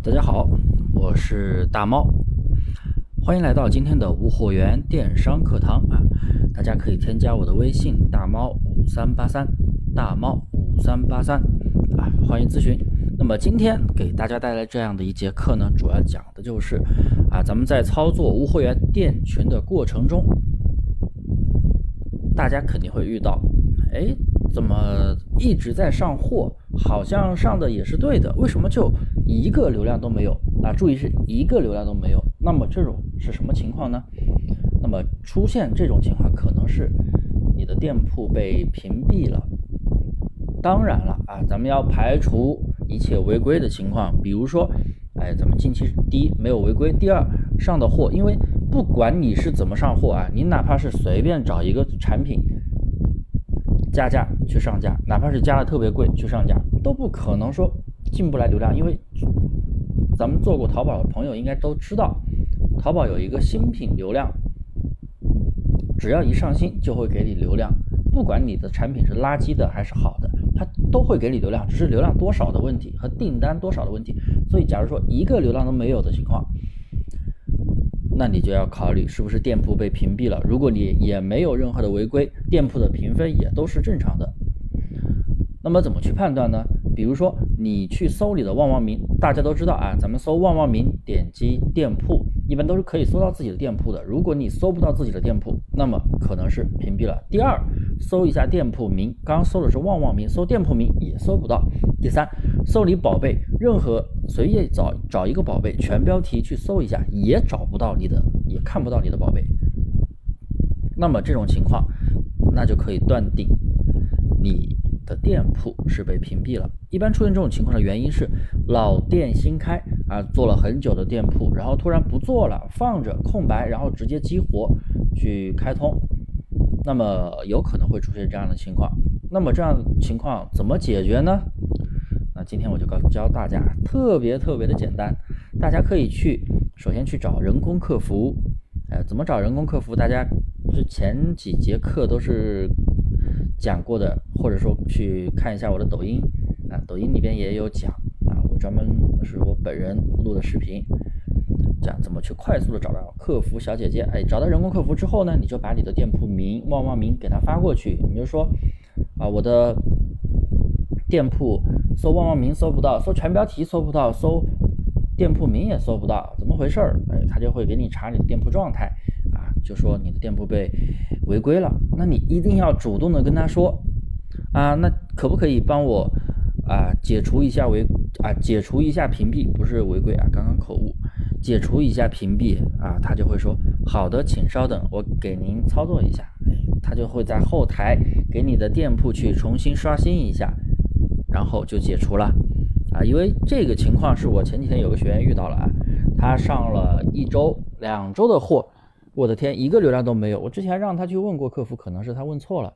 大家好，我是大猫，欢迎来到今天的无货源电商课堂啊！大家可以添加我的微信大猫五三八三，大猫五三八三啊，欢迎咨询。那么今天给大家带来这样的一节课呢，主要讲的就是啊，咱们在操作无货源店群的过程中，大家肯定会遇到，哎，怎么一直在上货？好像上的也是对的，为什么就一个流量都没有？啊，注意是一个流量都没有。那么这种是什么情况呢？那么出现这种情况，可能是你的店铺被屏蔽了。当然了啊，咱们要排除一切违规的情况，比如说，哎，咱们近期第一没有违规，第二上的货，因为不管你是怎么上货啊，你哪怕是随便找一个产品。加价去上架，哪怕是加的特别贵去上架，都不可能说进不来流量，因为咱们做过淘宝的朋友应该都知道，淘宝有一个新品流量，只要一上新就会给你流量，不管你的产品是垃圾的还是好的，它都会给你流量，只是流量多少的问题和订单多少的问题。所以，假如说一个流量都没有的情况，那你就要考虑是不是店铺被屏蔽了。如果你也没有任何的违规，店铺的评分也都是正常的。那么怎么去判断呢？比如说你去搜你的旺旺名，大家都知道啊，咱们搜旺旺名，点击店铺，一般都是可以搜到自己的店铺的。如果你搜不到自己的店铺，那么可能是屏蔽了。第二，搜一下店铺名，刚搜的是旺旺名，搜店铺名也搜不到。第三，搜你宝贝，任何随意找找一个宝贝，全标题去搜一下，也找不到你的，也看不到你的宝贝。那么这种情况，那就可以断定你的店铺是被屏蔽了。一般出现这种情况的原因是老店新开啊，做了很久的店铺，然后突然不做了，放着空白，然后直接激活去开通，那么有可能会出现这样的情况。那么这样的情况怎么解决呢？那今天我就告教大家，特别特别的简单，大家可以去首先去找人工客服，哎，怎么找人工客服？大家之前几节课都是讲过的，或者说去看一下我的抖音啊，抖音里边也有讲啊，我专门是我本人录的视频，讲怎么去快速的找到客服小姐姐。哎，找到人工客服之后呢，你就把你的店铺名、旺旺名给他发过去，你就说。啊，我的店铺搜旺旺名搜不到，搜全标题搜不到，搜店铺名也搜不到，怎么回事儿？哎，他就会给你查你的店铺状态，就说你的店铺被违规了。那你一定要主动的跟他说，啊，那可不可以帮我啊解除一下违啊解除一下屏蔽？不是违规啊，刚刚口误，解除一下屏蔽啊，他就会说好的，请稍等，我给您操作一下。他就会在后台给你的店铺去重新刷新一下，然后就解除了啊。因为这个情况是我前几天有个学员遇到了啊，他上了一周、两周的货，我的天，一个流量都没有。我之前让他去问过客服，可能是他问错了，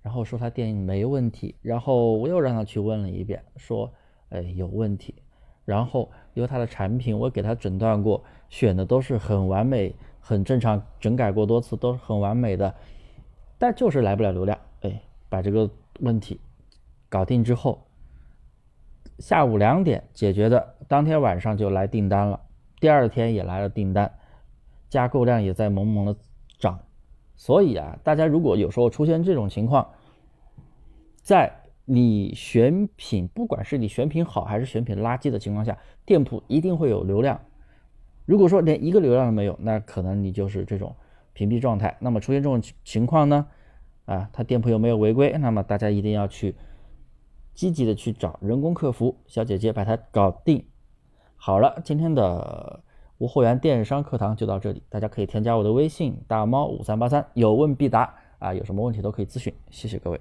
然后说他店没问题，然后我又让他去问了一遍，说哎有问题，然后由他的产品我给他诊断过，选的都是很完美、很正常，整改过多次都是很完美的。但就是来不了流量，哎，把这个问题搞定之后，下午两点解决的，当天晚上就来订单了，第二天也来了订单，加购量也在猛猛的涨，所以啊，大家如果有时候出现这种情况，在你选品，不管是你选品好还是选品垃圾的情况下，店铺一定会有流量。如果说连一个流量都没有，那可能你就是这种。屏蔽状态，那么出现这种情况呢？啊，他店铺有没有违规？那么大家一定要去积极的去找人工客服小姐姐把它搞定。好了，今天的无货源电商课堂就到这里，大家可以添加我的微信大猫五三八三，有问必答啊，有什么问题都可以咨询，谢谢各位。